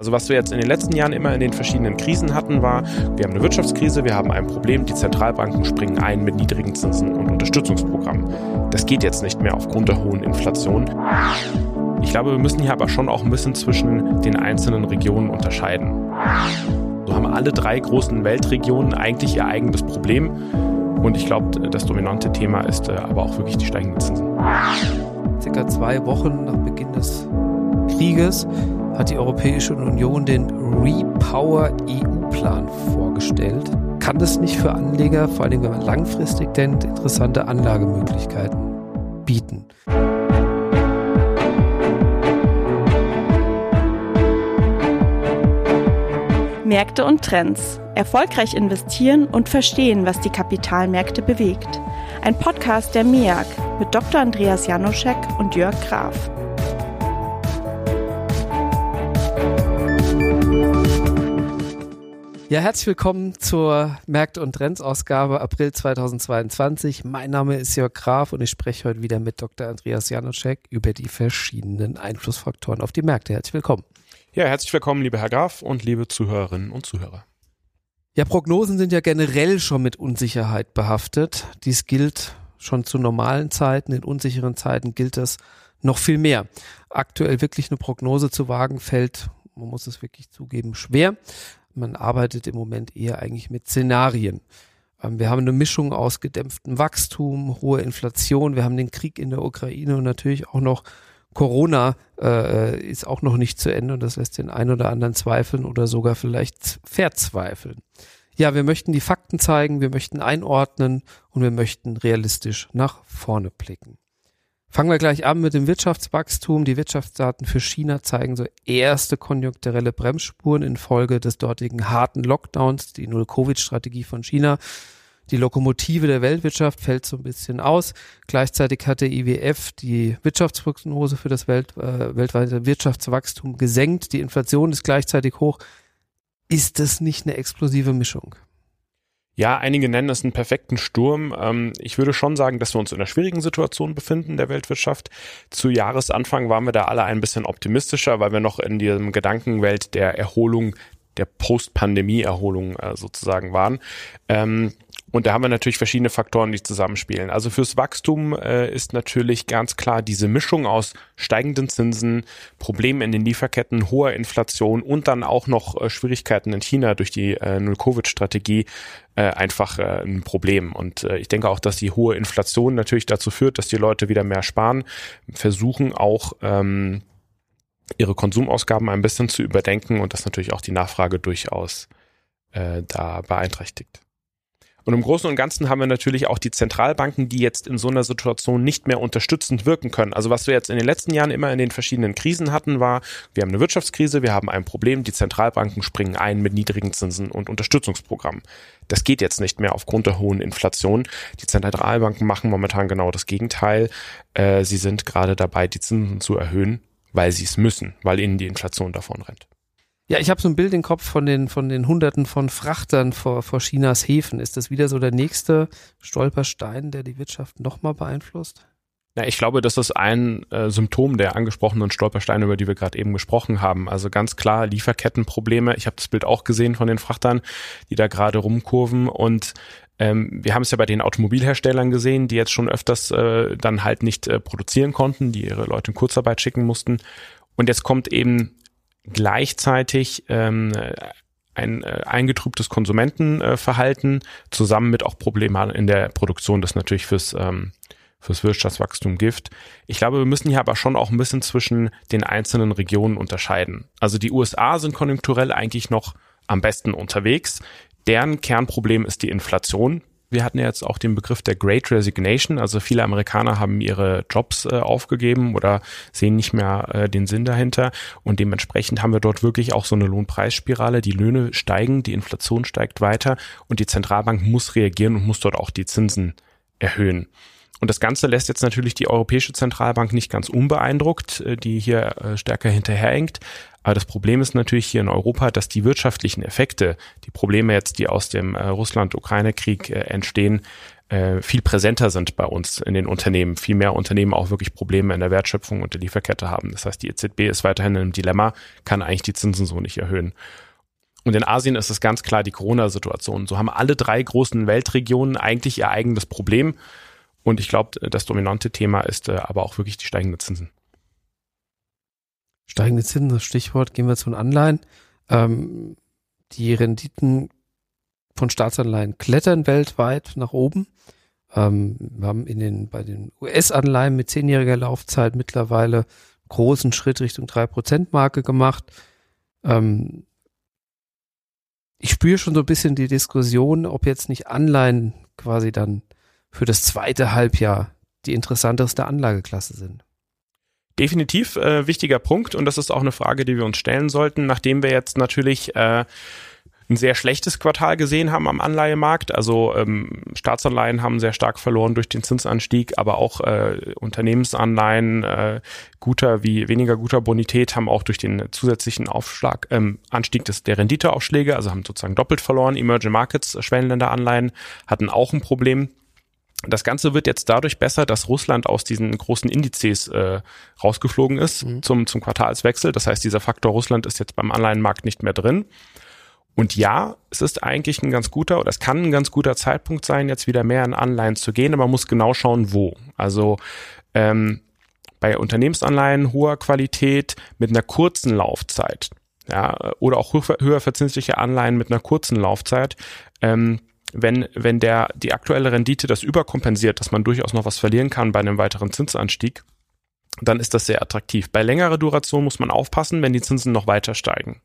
Also was wir jetzt in den letzten Jahren immer in den verschiedenen Krisen hatten, war, wir haben eine Wirtschaftskrise, wir haben ein Problem, die Zentralbanken springen ein mit niedrigen Zinsen und Unterstützungsprogrammen. Das geht jetzt nicht mehr aufgrund der hohen Inflation. Ich glaube, wir müssen hier aber schon auch ein bisschen zwischen den einzelnen Regionen unterscheiden. So haben alle drei großen Weltregionen eigentlich ihr eigenes Problem. Und ich glaube, das dominante Thema ist äh, aber auch wirklich die steigenden Zinsen. Circa zwei Wochen nach Beginn des Krieges hat die Europäische Union den Repower EU-Plan vorgestellt. Kann das nicht für Anleger, vor allem wenn man langfristig denkt, interessante Anlagemöglichkeiten bieten? Märkte und Trends. Erfolgreich investieren und verstehen, was die Kapitalmärkte bewegt. Ein Podcast der MEAG mit Dr. Andreas Janoschek und Jörg Graf. Ja, herzlich willkommen zur Märkte und Trends Ausgabe April 2022. Mein Name ist Jörg Graf und ich spreche heute wieder mit Dr. Andreas Janoschek über die verschiedenen Einflussfaktoren auf die Märkte. Herzlich willkommen. Ja, herzlich willkommen, lieber Herr Graf und liebe Zuhörerinnen und Zuhörer. Ja, Prognosen sind ja generell schon mit Unsicherheit behaftet. Dies gilt schon zu normalen Zeiten. In unsicheren Zeiten gilt das noch viel mehr. Aktuell wirklich eine Prognose zu wagen fällt, man muss es wirklich zugeben, schwer man arbeitet im Moment eher eigentlich mit Szenarien. Ähm, wir haben eine Mischung aus gedämpftem Wachstum, hoher Inflation, wir haben den Krieg in der Ukraine und natürlich auch noch Corona äh, ist auch noch nicht zu Ende und das lässt den einen oder anderen zweifeln oder sogar vielleicht verzweifeln. Ja, wir möchten die Fakten zeigen, wir möchten einordnen und wir möchten realistisch nach vorne blicken. Fangen wir gleich an mit dem Wirtschaftswachstum. Die Wirtschaftsdaten für China zeigen so erste konjunkturelle Bremsspuren infolge des dortigen harten Lockdowns, die Null-Covid-Strategie von China. Die Lokomotive der Weltwirtschaft fällt so ein bisschen aus. Gleichzeitig hat der IWF die Wirtschaftsprognose für das Welt, äh, weltweite Wirtschaftswachstum gesenkt. Die Inflation ist gleichzeitig hoch. Ist das nicht eine explosive Mischung? Ja, einige nennen es einen perfekten Sturm. Ähm, ich würde schon sagen, dass wir uns in einer schwierigen Situation befinden der Weltwirtschaft. Zu Jahresanfang waren wir da alle ein bisschen optimistischer, weil wir noch in diesem Gedankenwelt der Erholung der Post-Pandemie-Erholung äh, sozusagen waren. Ähm, und da haben wir natürlich verschiedene Faktoren, die zusammenspielen. Also fürs Wachstum äh, ist natürlich ganz klar diese Mischung aus steigenden Zinsen, Problemen in den Lieferketten, hoher Inflation und dann auch noch äh, Schwierigkeiten in China durch die äh, Null-Covid-Strategie äh, einfach äh, ein Problem. Und äh, ich denke auch, dass die hohe Inflation natürlich dazu führt, dass die Leute wieder mehr sparen, versuchen auch ähm, ihre Konsumausgaben ein bisschen zu überdenken und das natürlich auch die Nachfrage durchaus äh, da beeinträchtigt. Und im Großen und Ganzen haben wir natürlich auch die Zentralbanken, die jetzt in so einer Situation nicht mehr unterstützend wirken können. Also was wir jetzt in den letzten Jahren immer in den verschiedenen Krisen hatten, war, wir haben eine Wirtschaftskrise, wir haben ein Problem, die Zentralbanken springen ein mit niedrigen Zinsen und Unterstützungsprogrammen. Das geht jetzt nicht mehr aufgrund der hohen Inflation. Die Zentralbanken machen momentan genau das Gegenteil. Äh, sie sind gerade dabei, die Zinsen zu erhöhen, weil sie es müssen, weil ihnen die Inflation davon rennt. Ja, ich habe so ein Bild im Kopf von den von den Hunderten von Frachtern vor, vor Chinas Häfen. Ist das wieder so der nächste Stolperstein, der die Wirtschaft nochmal beeinflusst? Ja, ich glaube, das ist ein äh, Symptom der angesprochenen Stolpersteine, über die wir gerade eben gesprochen haben. Also ganz klar Lieferkettenprobleme. Ich habe das Bild auch gesehen von den Frachtern, die da gerade rumkurven. Und ähm, wir haben es ja bei den Automobilherstellern gesehen, die jetzt schon öfters äh, dann halt nicht äh, produzieren konnten, die ihre Leute in Kurzarbeit schicken mussten. Und jetzt kommt eben gleichzeitig ähm, ein äh, eingetrübtes Konsumentenverhalten zusammen mit auch Problemen in der Produktion, das natürlich fürs ähm, fürs Wirtschaftswachstum Gift. Ich glaube, wir müssen hier aber schon auch ein bisschen zwischen den einzelnen Regionen unterscheiden. Also die USA sind konjunkturell eigentlich noch am besten unterwegs. Deren Kernproblem ist die Inflation. Wir hatten ja jetzt auch den Begriff der Great Resignation. Also viele Amerikaner haben ihre Jobs äh, aufgegeben oder sehen nicht mehr äh, den Sinn dahinter. Und dementsprechend haben wir dort wirklich auch so eine Lohnpreisspirale. Die Löhne steigen, die Inflation steigt weiter und die Zentralbank muss reagieren und muss dort auch die Zinsen erhöhen. Und das Ganze lässt jetzt natürlich die Europäische Zentralbank nicht ganz unbeeindruckt, äh, die hier äh, stärker hinterherhängt. Aber das Problem ist natürlich hier in Europa, dass die wirtschaftlichen Effekte, die Probleme jetzt, die aus dem äh, Russland-Ukraine-Krieg entstehen, äh, viel präsenter sind bei uns in den Unternehmen. Viel mehr Unternehmen auch wirklich Probleme in der Wertschöpfung und der Lieferkette haben. Das heißt, die EZB ist weiterhin in einem Dilemma, kann eigentlich die Zinsen so nicht erhöhen. Und in Asien ist es ganz klar die Corona-Situation. So haben alle drei großen Weltregionen eigentlich ihr eigenes Problem. Und ich glaube, das dominante Thema ist äh, aber auch wirklich die steigenden Zinsen. Steigende Zinsen, das Stichwort, gehen wir zu den Anleihen. Ähm, die Renditen von Staatsanleihen klettern weltweit nach oben. Ähm, wir haben in den, bei den US-Anleihen mit zehnjähriger Laufzeit mittlerweile großen Schritt Richtung 3%-Marke gemacht. Ähm, ich spüre schon so ein bisschen die Diskussion, ob jetzt nicht Anleihen quasi dann für das zweite Halbjahr die interessanteste Anlageklasse sind. Definitiv äh, wichtiger Punkt und das ist auch eine Frage, die wir uns stellen sollten, nachdem wir jetzt natürlich äh, ein sehr schlechtes Quartal gesehen haben am Anleihemarkt. Also ähm, Staatsanleihen haben sehr stark verloren durch den Zinsanstieg, aber auch äh, Unternehmensanleihen äh, guter wie weniger guter Bonität haben auch durch den zusätzlichen Aufschlag, ähm, Anstieg des, der Renditeaufschläge, also haben sozusagen doppelt verloren. Emerging Markets, äh, Schwellenländeranleihen hatten auch ein Problem. Das Ganze wird jetzt dadurch besser, dass Russland aus diesen großen Indizes äh, rausgeflogen ist mhm. zum, zum Quartalswechsel. Das heißt, dieser Faktor Russland ist jetzt beim Anleihenmarkt nicht mehr drin. Und ja, es ist eigentlich ein ganz guter oder es kann ein ganz guter Zeitpunkt sein, jetzt wieder mehr in Anleihen zu gehen, aber man muss genau schauen, wo. Also ähm, bei Unternehmensanleihen hoher Qualität mit einer kurzen Laufzeit, ja, oder auch höher, verzinsliche Anleihen mit einer kurzen Laufzeit, ähm, wenn, wenn der, die aktuelle Rendite das überkompensiert, dass man durchaus noch was verlieren kann bei einem weiteren Zinsanstieg, dann ist das sehr attraktiv. Bei längerer Duration muss man aufpassen, wenn die Zinsen noch weiter steigen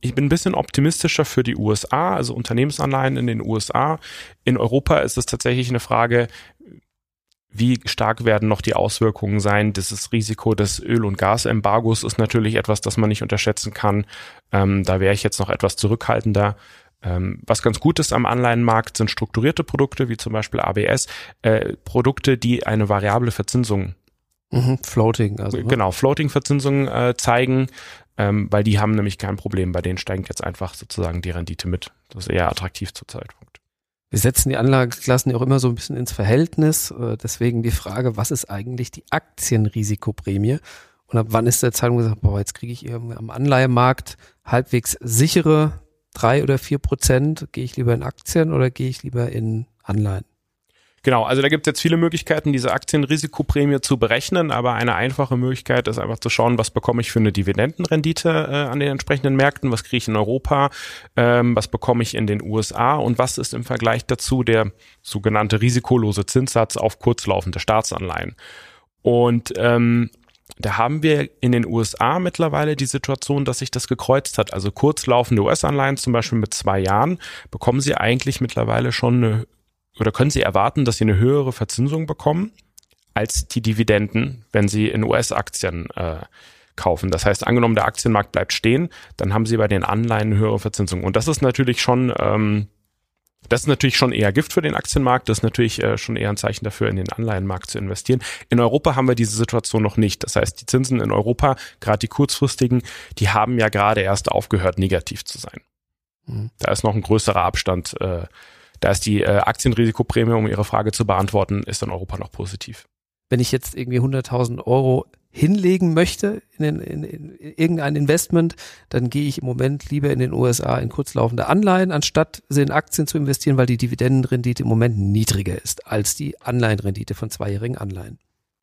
ich bin ein bisschen optimistischer für die USA, also Unternehmensanleihen in den USA. In Europa ist es tatsächlich eine Frage, wie stark werden noch die Auswirkungen sein? Dieses Risiko des Öl- und Gasembargos ist natürlich etwas, das man nicht unterschätzen kann. Ähm, da wäre ich jetzt noch etwas zurückhaltender. Ähm, was ganz gut ist am Anleihenmarkt sind strukturierte Produkte, wie zum Beispiel ABS, äh, Produkte, die eine variable Verzinsung Mhm, Floating, also. Ne? Genau, Floating-Verzinsung äh, zeigen ähm, weil die haben nämlich kein Problem. Bei denen steigt jetzt einfach sozusagen die Rendite mit. Das ist eher attraktiv zur Zeitpunkt. Wir setzen die Anlageklassen ja auch immer so ein bisschen ins Verhältnis. Äh, deswegen die Frage, was ist eigentlich die Aktienrisikoprämie? Und ab wann ist der Zeitpunkt gesagt, boah, jetzt kriege ich irgendwie am Anleihemarkt halbwegs sichere drei oder vier Prozent. Gehe ich lieber in Aktien oder gehe ich lieber in Anleihen? Genau, also da gibt es jetzt viele Möglichkeiten, diese Aktienrisikoprämie zu berechnen, aber eine einfache Möglichkeit ist einfach zu schauen, was bekomme ich für eine Dividendenrendite äh, an den entsprechenden Märkten, was kriege ich in Europa, ähm, was bekomme ich in den USA und was ist im Vergleich dazu der sogenannte risikolose Zinssatz auf kurzlaufende Staatsanleihen. Und ähm, da haben wir in den USA mittlerweile die Situation, dass sich das gekreuzt hat. Also kurzlaufende US-Anleihen zum Beispiel mit zwei Jahren bekommen Sie eigentlich mittlerweile schon eine oder können Sie erwarten, dass Sie eine höhere Verzinsung bekommen als die Dividenden, wenn Sie in US-Aktien äh, kaufen. Das heißt, angenommen, der Aktienmarkt bleibt stehen, dann haben Sie bei den Anleihen eine höhere Verzinsung. Und das ist natürlich schon, ähm, das ist natürlich schon eher Gift für den Aktienmarkt. Das ist natürlich äh, schon eher ein Zeichen dafür, in den Anleihenmarkt zu investieren. In Europa haben wir diese Situation noch nicht. Das heißt, die Zinsen in Europa, gerade die kurzfristigen, die haben ja gerade erst aufgehört, negativ zu sein. Mhm. Da ist noch ein größerer Abstand äh, da ist die äh, Aktienrisikoprämie, um Ihre Frage zu beantworten, ist in Europa noch positiv. Wenn ich jetzt irgendwie 100.000 Euro hinlegen möchte in, in, in, in irgendein Investment, dann gehe ich im Moment lieber in den USA in kurzlaufende Anleihen, anstatt sie in Aktien zu investieren, weil die Dividendenrendite im Moment niedriger ist als die Anleihenrendite von zweijährigen Anleihen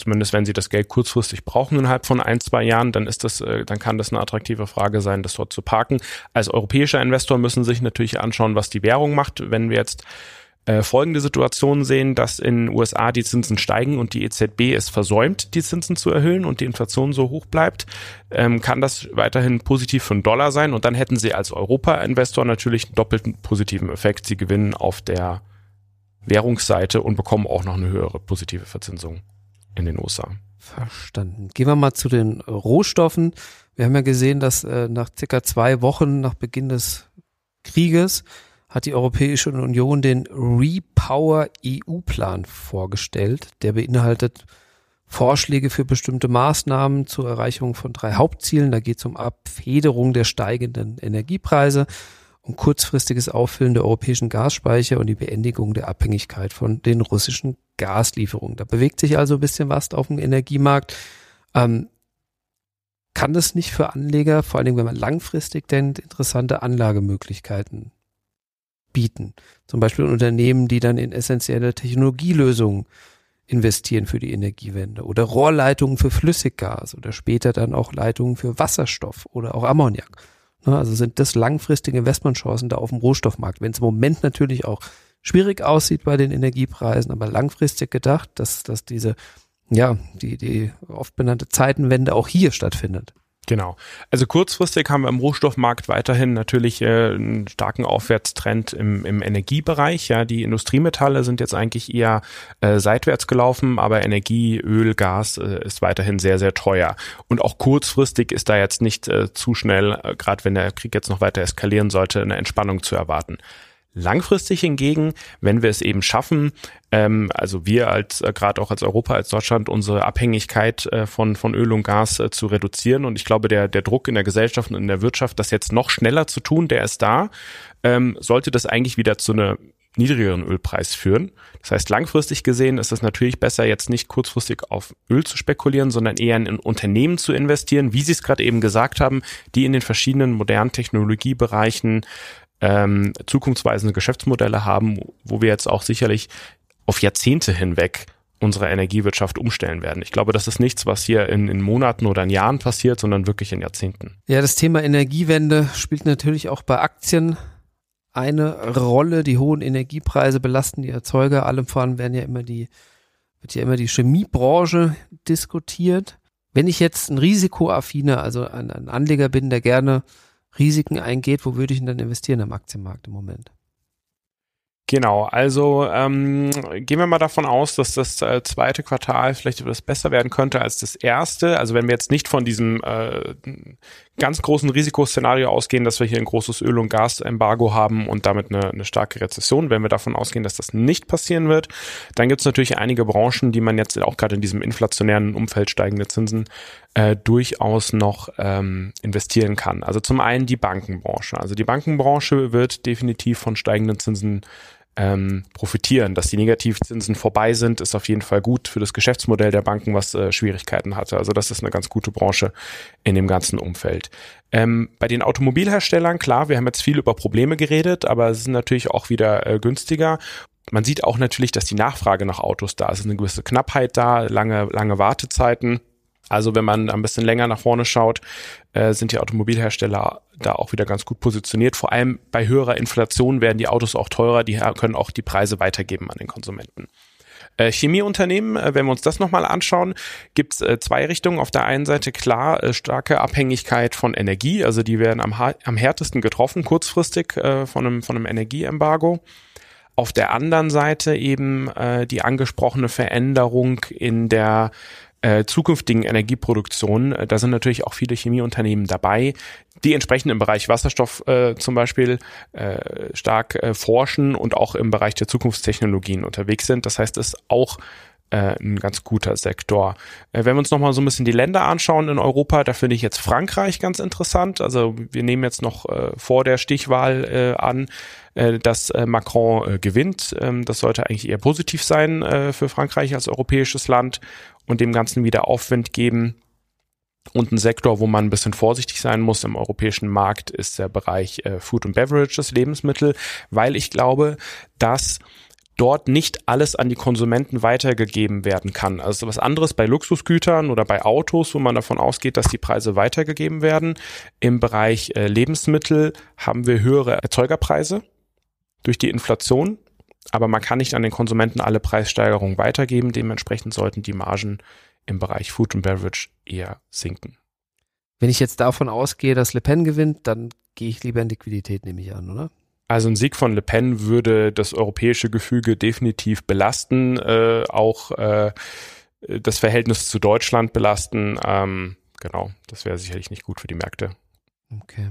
zumindest wenn sie das Geld kurzfristig brauchen innerhalb von ein, zwei Jahren, dann ist das, äh, dann kann das eine attraktive Frage sein, das dort zu parken. Als europäischer Investor müssen sich natürlich anschauen, was die Währung macht. Wenn wir jetzt äh, folgende Situation sehen, dass in den USA die Zinsen steigen und die EZB es versäumt, die Zinsen zu erhöhen und die Inflation so hoch bleibt, ähm, kann das weiterhin positiv für einen Dollar sein und dann hätten sie als Europa-Investor natürlich einen doppelten positiven Effekt. Sie gewinnen auf der Währungsseite und bekommen auch noch eine höhere positive Verzinsung in den USA. Verstanden. Gehen wir mal zu den Rohstoffen. Wir haben ja gesehen, dass äh, nach circa zwei Wochen nach Beginn des Krieges hat die Europäische Union den Repower EU-Plan vorgestellt. Der beinhaltet Vorschläge für bestimmte Maßnahmen zur Erreichung von drei Hauptzielen. Da geht es um Abfederung der steigenden Energiepreise, ein kurzfristiges Auffüllen der europäischen Gasspeicher und die Beendigung der Abhängigkeit von den russischen Gaslieferungen. Da bewegt sich also ein bisschen was auf dem Energiemarkt. Ähm, kann das nicht für Anleger, vor allen Dingen wenn man langfristig denkt, interessante Anlagemöglichkeiten bieten? Zum Beispiel Unternehmen, die dann in essentielle Technologielösungen investieren für die Energiewende oder Rohrleitungen für Flüssiggas oder später dann auch Leitungen für Wasserstoff oder auch Ammoniak. Ne, also sind das langfristige Investmentchancen da auf dem Rohstoffmarkt. Wenn es im Moment natürlich auch schwierig aussieht bei den Energiepreisen, aber langfristig gedacht, dass, dass diese, ja, die, die oft benannte Zeitenwende auch hier stattfindet. Genau. Also kurzfristig haben wir im Rohstoffmarkt weiterhin natürlich äh, einen starken Aufwärtstrend im, im Energiebereich. Ja, die Industriemetalle sind jetzt eigentlich eher äh, seitwärts gelaufen, aber Energie, Öl, Gas äh, ist weiterhin sehr, sehr teuer. Und auch kurzfristig ist da jetzt nicht äh, zu schnell, äh, gerade wenn der Krieg jetzt noch weiter eskalieren sollte, eine Entspannung zu erwarten. Langfristig hingegen, wenn wir es eben schaffen, ähm, also wir als äh, gerade auch als Europa, als Deutschland, unsere Abhängigkeit äh, von von Öl und Gas äh, zu reduzieren und ich glaube, der der Druck in der Gesellschaft und in der Wirtschaft, das jetzt noch schneller zu tun, der ist da, ähm, sollte das eigentlich wieder zu einer niedrigeren Ölpreis führen. Das heißt, langfristig gesehen ist es natürlich besser, jetzt nicht kurzfristig auf Öl zu spekulieren, sondern eher in Unternehmen zu investieren, wie Sie es gerade eben gesagt haben, die in den verschiedenen modernen Technologiebereichen ähm, zukunftsweisende Geschäftsmodelle haben, wo wir jetzt auch sicherlich auf Jahrzehnte hinweg unsere Energiewirtschaft umstellen werden. Ich glaube, das ist nichts, was hier in, in Monaten oder in Jahren passiert, sondern wirklich in Jahrzehnten. Ja, das Thema Energiewende spielt natürlich auch bei Aktien eine Rolle. Die hohen Energiepreise belasten die Erzeuger. Allem voran werden ja immer die, wird ja immer die Chemiebranche diskutiert. Wenn ich jetzt ein risikoaffiner, also ein, ein Anleger bin, der gerne Risiken eingeht, wo würde ich denn dann investieren am Aktienmarkt im Moment? Genau, also ähm, gehen wir mal davon aus, dass das äh, zweite Quartal vielleicht etwas besser werden könnte als das erste. Also wenn wir jetzt nicht von diesem äh, ganz großen Risikoszenario ausgehen, dass wir hier ein großes Öl- und Gasembargo haben und damit eine, eine starke Rezession, wenn wir davon ausgehen, dass das nicht passieren wird, dann gibt es natürlich einige Branchen, die man jetzt auch gerade in diesem inflationären Umfeld steigende Zinsen äh, durchaus noch ähm, investieren kann. Also zum einen die Bankenbranche. Also die Bankenbranche wird definitiv von steigenden Zinsen ähm, profitieren. Dass die Negativzinsen vorbei sind, ist auf jeden Fall gut für das Geschäftsmodell der Banken, was äh, Schwierigkeiten hatte. Also das ist eine ganz gute Branche in dem ganzen Umfeld. Ähm, bei den Automobilherstellern, klar, wir haben jetzt viel über Probleme geredet, aber es ist natürlich auch wieder äh, günstiger. Man sieht auch natürlich, dass die Nachfrage nach Autos da ist. Es ist eine gewisse Knappheit da, lange, lange Wartezeiten. Also wenn man ein bisschen länger nach vorne schaut, äh, sind die Automobilhersteller da auch wieder ganz gut positioniert. Vor allem bei höherer Inflation werden die Autos auch teurer, die können auch die Preise weitergeben an den Konsumenten. Äh, Chemieunternehmen, äh, wenn wir uns das nochmal anschauen, gibt es äh, zwei Richtungen. Auf der einen Seite klar starke Abhängigkeit von Energie, also die werden am, am härtesten getroffen, kurzfristig von, einem, von einem Energieembargo. Auf der anderen Seite eben die angesprochene Veränderung in der äh, zukünftigen Energieproduktion. Äh, da sind natürlich auch viele Chemieunternehmen dabei, die entsprechend im Bereich Wasserstoff äh, zum Beispiel äh, stark äh, forschen und auch im Bereich der Zukunftstechnologien unterwegs sind. Das heißt, es ist auch äh, ein ganz guter Sektor. Äh, wenn wir uns nochmal so ein bisschen die Länder anschauen in Europa, da finde ich jetzt Frankreich ganz interessant. Also wir nehmen jetzt noch äh, vor der Stichwahl äh, an, äh, dass äh, Macron gewinnt. Ähm, das sollte eigentlich eher positiv sein für Frankreich als europäisches Land und dem Ganzen wieder Aufwind geben. Und ein Sektor, wo man ein bisschen vorsichtig sein muss im europäischen Markt, ist der Bereich Food and Beverages, Lebensmittel, weil ich glaube, dass dort nicht alles an die Konsumenten weitergegeben werden kann. Also was anderes bei Luxusgütern oder bei Autos, wo man davon ausgeht, dass die Preise weitergegeben werden. Im Bereich äh, Lebensmittel haben wir höhere Erzeugerpreise durch die Inflation aber man kann nicht an den Konsumenten alle Preissteigerungen weitergeben. Dementsprechend sollten die Margen im Bereich Food and Beverage eher sinken. Wenn ich jetzt davon ausgehe, dass Le Pen gewinnt, dann gehe ich lieber in Liquidität, nehme ich an, oder? Also ein Sieg von Le Pen würde das europäische Gefüge definitiv belasten, äh, auch äh, das Verhältnis zu Deutschland belasten. Ähm, genau, das wäre sicherlich nicht gut für die Märkte. Okay.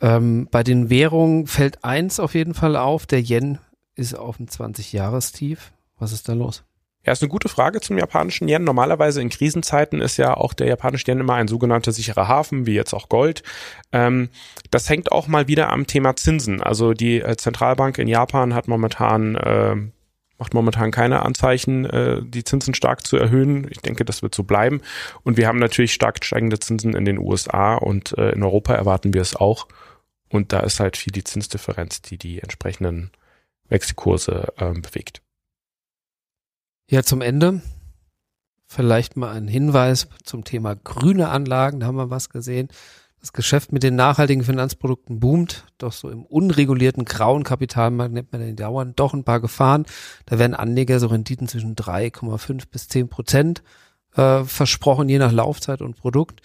Ähm, bei den Währungen fällt eins auf jeden Fall auf, der Yen ist auf dem 20-Jahres-Tief. Was ist da los? Ja, ist eine gute Frage zum japanischen Yen. Normalerweise in Krisenzeiten ist ja auch der japanische Yen immer ein sogenannter sicherer Hafen, wie jetzt auch Gold. Ähm, das hängt auch mal wieder am Thema Zinsen. Also die äh, Zentralbank in Japan hat momentan äh, macht momentan keine Anzeichen, äh, die Zinsen stark zu erhöhen. Ich denke, das wird so bleiben. Und wir haben natürlich stark steigende Zinsen in den USA und äh, in Europa erwarten wir es auch. Und da ist halt viel die Zinsdifferenz, die die entsprechenden Wechselkurse ähm, bewegt. Ja, zum Ende vielleicht mal ein Hinweis zum Thema grüne Anlagen. Da haben wir was gesehen. Das Geschäft mit den nachhaltigen Finanzprodukten boomt, doch so im unregulierten grauen Kapitalmarkt nennt man den dauernd doch ein paar Gefahren. Da werden Anleger so Renditen zwischen 3,5 bis 10 Prozent äh, versprochen, je nach Laufzeit und Produkt.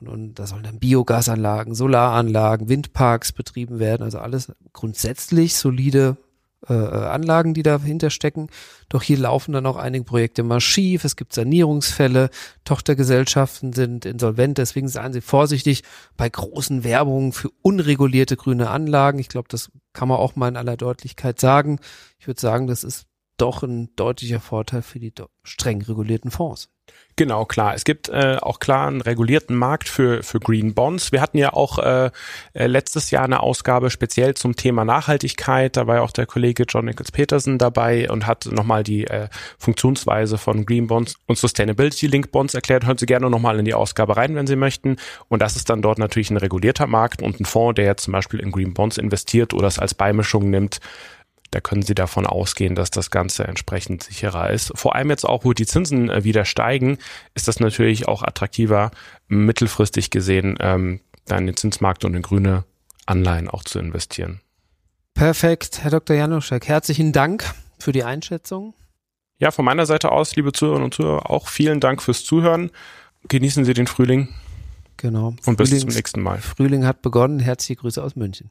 Und, und da sollen dann Biogasanlagen, Solaranlagen, Windparks betrieben werden. Also alles grundsätzlich solide äh, Anlagen, die dahinter stecken. Doch hier laufen dann auch einige Projekte mal schief. Es gibt Sanierungsfälle. Tochtergesellschaften sind insolvent. Deswegen seien Sie vorsichtig bei großen Werbungen für unregulierte grüne Anlagen. Ich glaube, das kann man auch mal in aller Deutlichkeit sagen. Ich würde sagen, das ist doch ein deutlicher Vorteil für die streng regulierten Fonds. Genau, klar. Es gibt äh, auch klar einen regulierten Markt für, für Green Bonds. Wir hatten ja auch äh, äh, letztes Jahr eine Ausgabe speziell zum Thema Nachhaltigkeit. Da war ja auch der Kollege John Nichols Peterson dabei und hat nochmal die äh, Funktionsweise von Green Bonds und Sustainability Link Bonds erklärt. Hören Sie gerne nochmal in die Ausgabe rein, wenn Sie möchten. Und das ist dann dort natürlich ein regulierter Markt und ein Fonds, der jetzt zum Beispiel in Green Bonds investiert oder es als Beimischung nimmt, da können Sie davon ausgehen, dass das Ganze entsprechend sicherer ist. Vor allem jetzt auch, wo die Zinsen äh, wieder steigen, ist das natürlich auch attraktiver, mittelfristig gesehen, ähm, da in den Zinsmarkt und in grüne Anleihen auch zu investieren. Perfekt, Herr Dr. Januszek, herzlichen Dank für die Einschätzung. Ja, von meiner Seite aus, liebe Zuhörerinnen und Zuhörer, auch vielen Dank fürs Zuhören. Genießen Sie den Frühling. Genau. Und bis zum nächsten Mal. Frühling hat begonnen. Herzliche Grüße aus München.